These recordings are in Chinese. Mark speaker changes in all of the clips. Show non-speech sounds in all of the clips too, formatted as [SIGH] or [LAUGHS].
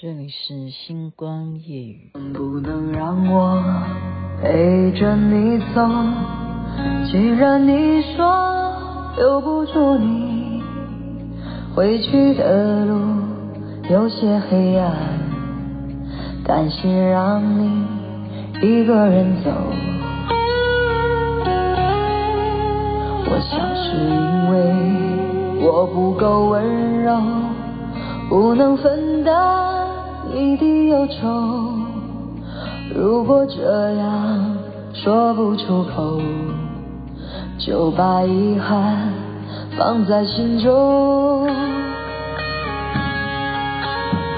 Speaker 1: 这里是星光夜能。
Speaker 2: 不能让我陪着你走，既然你说留不住你，回去的路有些黑暗，担心让你一个人走。我想是因为我不够温柔，不能分担。你的忧愁，如果这样说不出口，就把遗憾放在心中。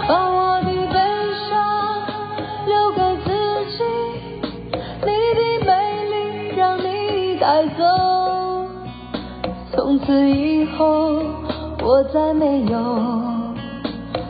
Speaker 2: 把我的悲伤留给自己，你的美丽让你带走。从此以后，我再没有。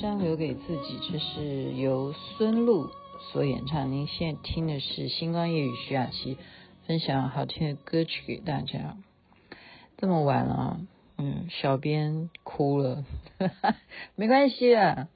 Speaker 1: 山留给自己，这是由孙露所演唱。您现在听的是星光夜雨徐雅琪分享好听的歌曲给大家。这么晚了，嗯，小编哭了，哈哈，没关系啊。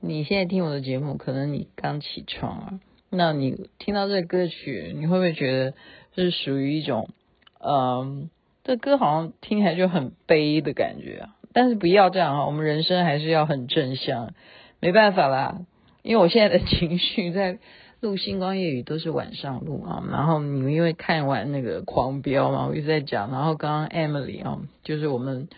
Speaker 1: 你现在听我的节目，可能你刚起床啊，那你听到这个歌曲，你会不会觉得是属于一种，嗯，这歌好像听起来就很悲的感觉啊？但是不要这样啊！我们人生还是要很正向，没办法啦，因为我现在的 [LAUGHS] 情绪在录星光夜语都是晚上录啊。然后你们因为看完那个狂飙嘛，我一直在讲。然后刚刚 Emily 啊，就是我们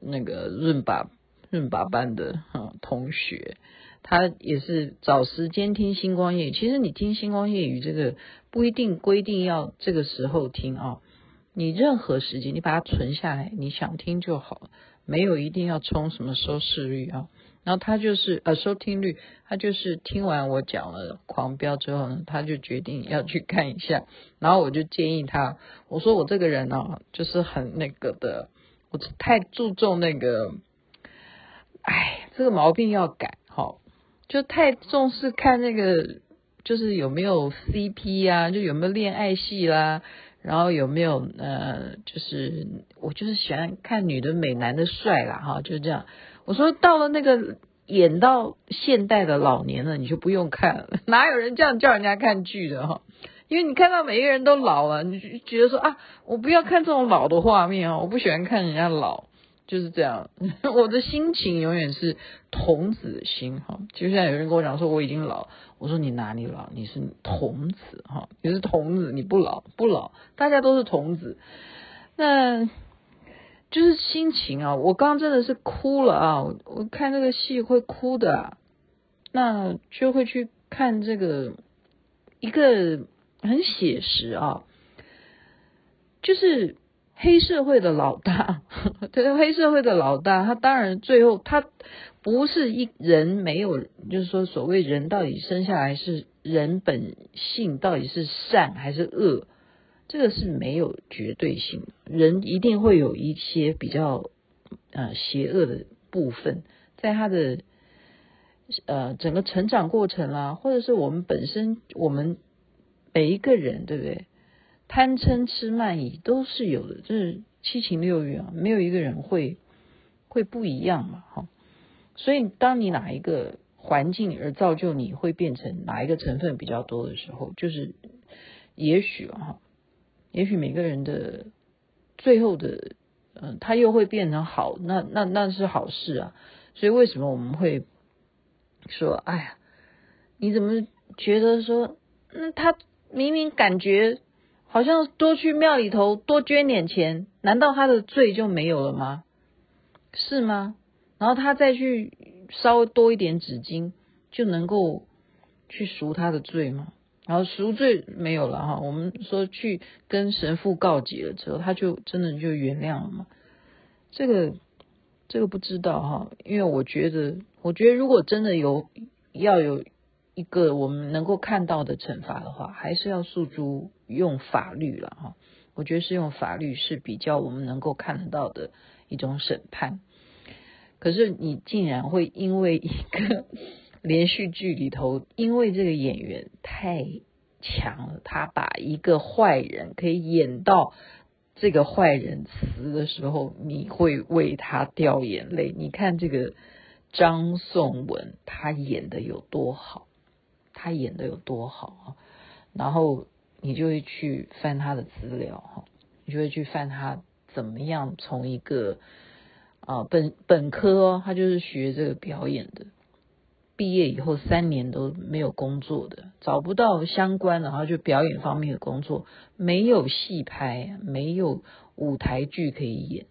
Speaker 1: 那个润拔润拔班的哈同学，他也是找时间听星光夜语。其实你听星光夜语这个不一定规定要这个时候听啊，你任何时间你把它存下来，你想听就好。没有一定要冲什么收视率啊，然后他就是呃收听率，他就是听完我讲了狂飙之后呢，他就决定要去看一下，然后我就建议他，我说我这个人呢、啊，就是很那个的，我太注重那个，哎，这个毛病要改，好，就太重视看那个，就是有没有 CP 啊，就有没有恋爱戏啦。然后有没有呃，就是我就是喜欢看女的美，男的帅啦，哈，就是这样。我说到了那个演到现代的老年了，你就不用看了，[LAUGHS] 哪有人这样叫人家看剧的哈？因为你看到每一个人都老了，你就觉得说啊，我不要看这种老的画面啊，我不喜欢看人家老。就是这样，[LAUGHS] 我的心情永远是童子心哈。就像有人跟我讲说我已经老，我说你哪里老？你是童子哈，你是童子，你不老不老，大家都是童子。那就是心情啊，我刚真的是哭了啊！我我看这个戏会哭的，那就会去看这个一个很写实啊，就是。黑社会的老大，[LAUGHS] 这个黑社会的老大，他当然最后他不是一人没有，就是说所谓人到底生下来是人本性到底是善还是恶，这个是没有绝对性，人一定会有一些比较呃邪恶的部分，在他的呃整个成长过程啦，或者是我们本身我们每一个人，对不对？贪嗔痴慢疑都是有的，就是七情六欲啊，没有一个人会会不一样嘛，哈。所以当你哪一个环境而造就你会变成哪一个成分比较多的时候，就是也许哈，也许每个人的最后的，嗯，他又会变成好，那那那是好事啊。所以为什么我们会说，哎呀，你怎么觉得说，嗯，他明明感觉。好像多去庙里头多捐点钱，难道他的罪就没有了吗？是吗？然后他再去稍微多一点纸巾，就能够去赎他的罪吗？然后赎罪没有了哈，我们说去跟神父告解了之后，他就真的就原谅了吗？这个这个不知道哈，因为我觉得，我觉得如果真的有要有一个我们能够看到的惩罚的话，还是要诉诸用法律了哈。我觉得是用法律是比较我们能够看得到的一种审判。可是你竟然会因为一个 [LAUGHS] 连续剧里头，因为这个演员太强了，他把一个坏人可以演到这个坏人死的时候，你会为他掉眼泪。你看这个张颂文，他演的有多好，他演的有多好，然后。你就会去翻他的资料哈，你就会去翻他怎么样从一个啊本本科哦，他就是学这个表演的，毕业以后三年都没有工作的，找不到相关的，然后就表演方面的工作，没有戏拍，没有舞台剧可以演，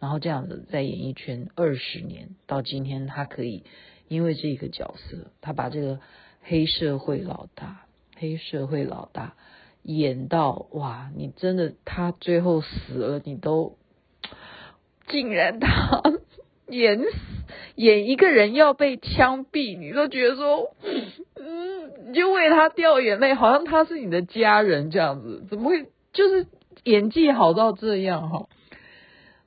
Speaker 1: 然后这样子在演艺圈二十年，到今天他可以因为这个角色，他把这个黑社会老大，黑社会老大。演到哇，你真的他最后死了，你都竟然他 [LAUGHS] 演死演一个人要被枪毙，你都觉得说，嗯，你就为他掉眼泪，好像他是你的家人这样子，怎么会就是演技好到这样哈？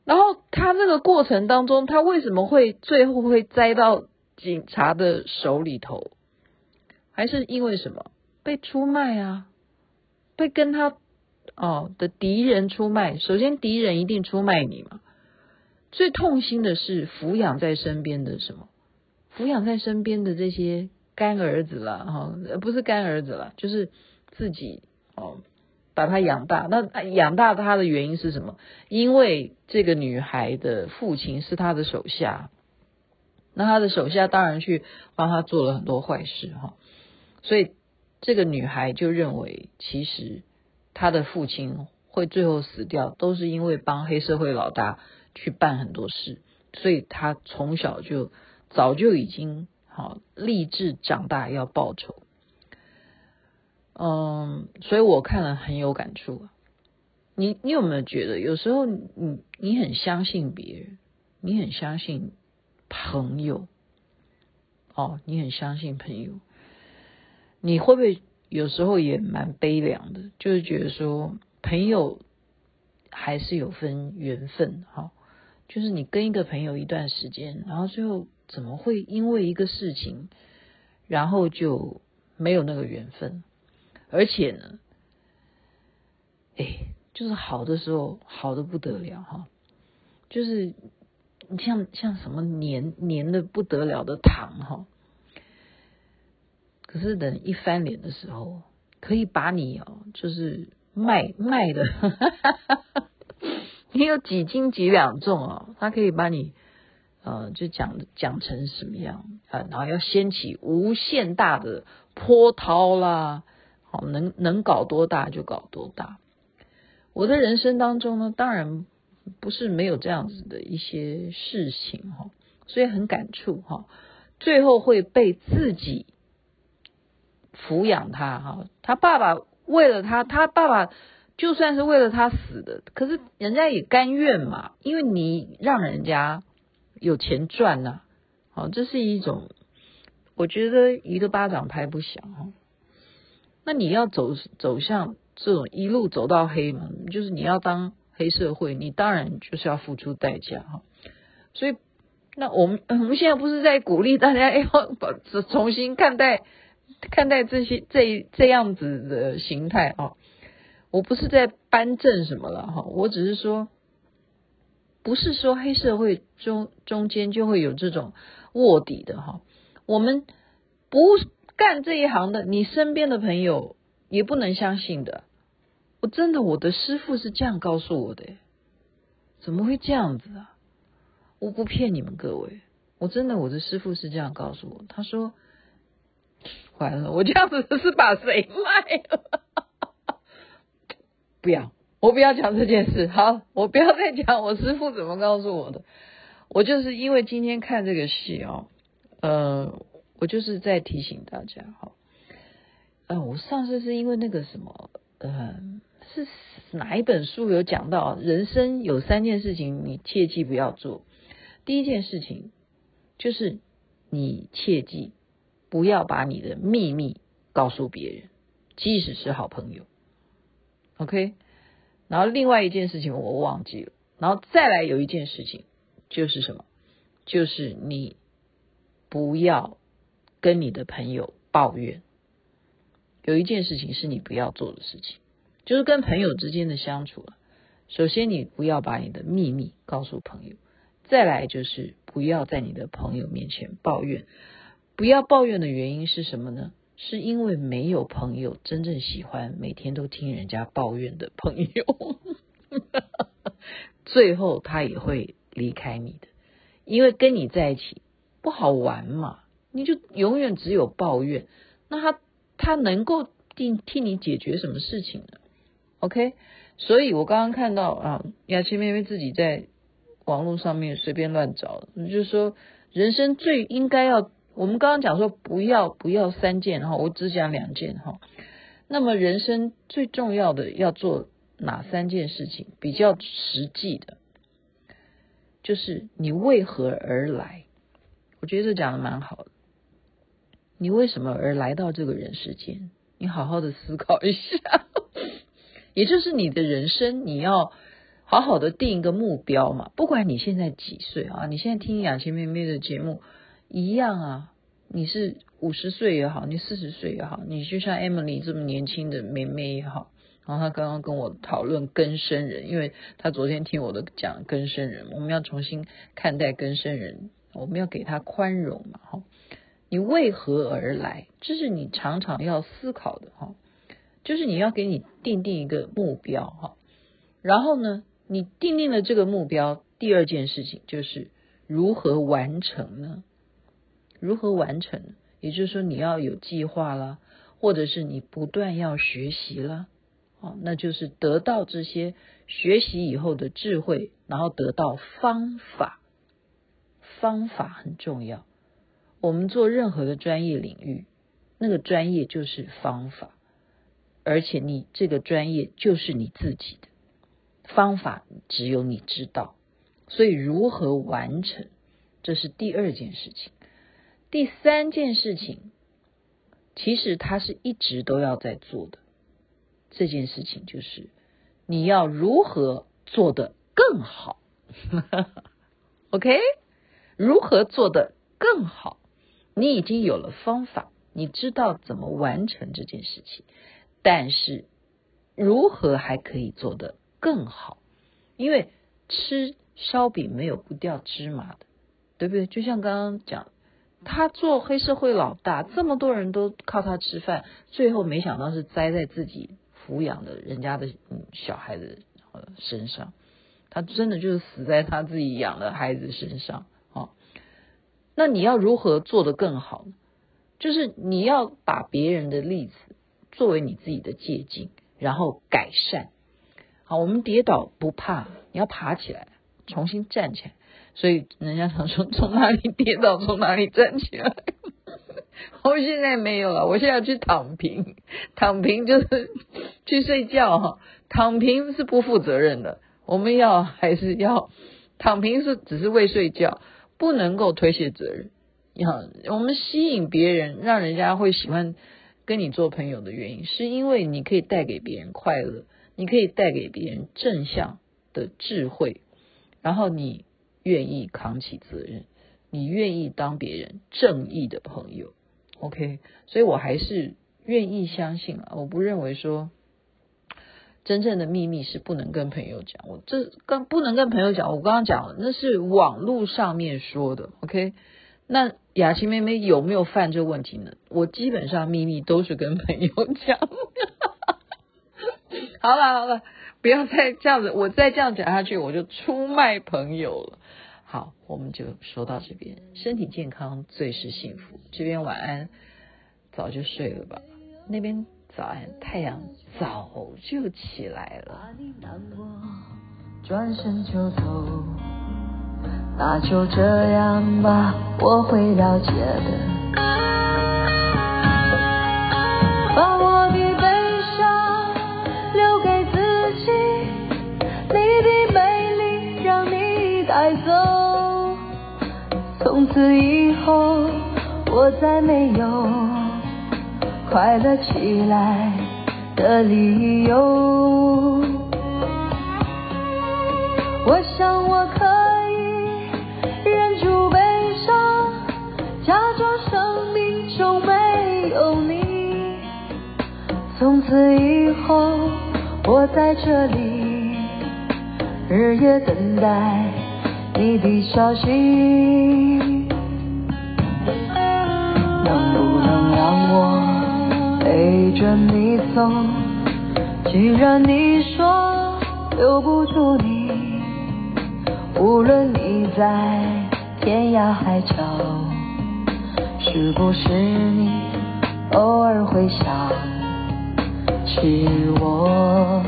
Speaker 1: 然后他这个过程当中，他为什么会最后会栽到警察的手里头？还是因为什么被出卖啊？会跟他哦的敌人出卖，首先敌人一定出卖你嘛。最痛心的是抚养在身边的什么？抚养在身边的这些干儿子啦，哈，不是干儿子啦，就是自己哦把他养大。那养大他的原因是什么？因为这个女孩的父亲是他的手下，那他的手下当然去帮他做了很多坏事哈，所以。这个女孩就认为，其实她的父亲会最后死掉，都是因为帮黑社会老大去办很多事，所以她从小就早就已经好立志长大要报仇。嗯，所以我看了很有感触。你你有没有觉得，有时候你你很相信别人，你很相信朋友，哦，你很相信朋友。你会不会有时候也蛮悲凉的？就是觉得说，朋友还是有分缘分哈。就是你跟一个朋友一段时间，然后最后怎么会因为一个事情，然后就没有那个缘分？而且呢，哎，就是好的时候好的不得了哈，就是像像什么黏黏的不得了的糖哈。可是等一翻脸的时候，可以把你哦，就是卖卖的，你有几斤几两重哦，他可以把你呃，就讲讲成什么样啊？然后要掀起无限大的波涛啦，好，能能搞多大就搞多大。我的人生当中呢，当然不是没有这样子的一些事情哈，所以很感触哈，最后会被自己。抚养他哈，他爸爸为了他，他爸爸就算是为了他死的，可是人家也甘愿嘛，因为你让人家有钱赚呐，好，这是一种，我觉得一个巴掌拍不响哈。那你要走走向这种一路走到黑嘛，就是你要当黑社会，你当然就是要付出代价哈。所以，那我们我们现在不是在鼓励大家要把 [LAUGHS] 重新看待。看待这些这这样子的形态啊，我不是在扳正什么了哈，我只是说，不是说黑社会中中间就会有这种卧底的哈，我们不干这一行的，你身边的朋友也不能相信的。我真的，我的师傅是这样告诉我的，怎么会这样子啊？我不骗你们各位，我真的，我的师傅是这样告诉我，他说。完了，我这样子是把谁卖了？[LAUGHS] 不要，我不要讲这件事。好，我不要再讲我师父怎么告诉我的。我就是因为今天看这个戏哦，呃，我就是在提醒大家哈。呃，我上次是因为那个什么，呃，是哪一本书有讲到，人生有三件事情你切记不要做。第一件事情就是你切记。不要把你的秘密告诉别人，即使是好朋友。OK，然后另外一件事情我忘记了，然后再来有一件事情就是什么？就是你不要跟你的朋友抱怨。有一件事情是你不要做的事情，就是跟朋友之间的相处。首先，你不要把你的秘密告诉朋友；再来，就是不要在你的朋友面前抱怨。不要抱怨的原因是什么呢？是因为没有朋友真正喜欢每天都听人家抱怨的朋友，[LAUGHS] 最后他也会离开你的，因为跟你在一起不好玩嘛，你就永远只有抱怨，那他他能够替替你解决什么事情呢？OK，所以我刚刚看到啊，雅琪妹妹自己在网络上面随便乱找，就是说人生最应该要。我们刚刚讲说不要不要三件哈，我只讲两件哈。那么人生最重要的要做哪三件事情？比较实际的，就是你为何而来？我觉得这讲的蛮好的。你为什么而来到这个人世间？你好好的思考一下。[LAUGHS] 也就是你的人生，你要好好的定一个目标嘛。不管你现在几岁啊，你现在听雅琪妹妹的节目。一样啊，你是五十岁也好，你四十岁也好，你就像 Emily 这么年轻的妹妹也好，然后她刚刚跟我讨论更生人，因为她昨天听我的讲更生人，我们要重新看待更生人，我们要给他宽容嘛，哈，你为何而来？这是你常常要思考的，哈，就是你要给你定定一个目标，哈，然后呢，你定定了这个目标，第二件事情就是如何完成呢？如何完成？也就是说，你要有计划啦，或者是你不断要学习啦，哦，那就是得到这些学习以后的智慧，然后得到方法。方法很重要。我们做任何的专业领域，那个专业就是方法，而且你这个专业就是你自己的方法，只有你知道。所以，如何完成，这是第二件事情。第三件事情，其实他是一直都要在做的。这件事情就是你要如何做得更好，[LAUGHS] OK？如何做得更好？你已经有了方法，你知道怎么完成这件事情，但是如何还可以做得更好？因为吃烧饼没有不掉芝麻的，对不对？就像刚刚讲。他做黑社会老大，这么多人都靠他吃饭，最后没想到是栽在自己抚养的人家的嗯小孩的身上，他真的就是死在他自己养的孩子身上啊！那你要如何做得更好？就是你要把别人的例子作为你自己的借鉴，然后改善。好，我们跌倒不怕，你要爬起来，重新站起来。[LAUGHS] 所以人家常说，从哪里跌倒，从哪里站起来。我现在没有了，我现在要去躺平，躺平就是去睡觉哈。躺平是不负责任的，我们要还是要躺平是只是为睡觉，不能够推卸责任。要我们吸引别人，让人家会喜欢跟你做朋友的原因，是因为你可以带给别人快乐，你可以带给别人正向的智慧，然后你。愿意扛起责任，你愿意当别人正义的朋友，OK？所以我还是愿意相信啊，我不认为说真正的秘密是不能跟朋友讲，我这刚不能跟朋友讲，我刚刚讲了，那是网络上面说的，OK？那雅琪妹妹有没有犯这个问题呢？我基本上秘密都是跟朋友讲。[LAUGHS] 好了好了。不要再这样子，我再这样讲下去，我就出卖朋友了。好，我们就说到这边，身体健康最是幸福。这边晚安，早就睡了吧？那边早安，太阳早就起来了。转身就走，那就这样吧，我会了解的。走，从此以后
Speaker 2: 我再没有快乐起来的理由。我想我可以忍住悲伤，假装生命中没有你。从此以后，我在这里日夜等待的消息。能不能让我陪着你走，既然你说留不住你，无论你在天涯海角，是不是你偶尔会想起我？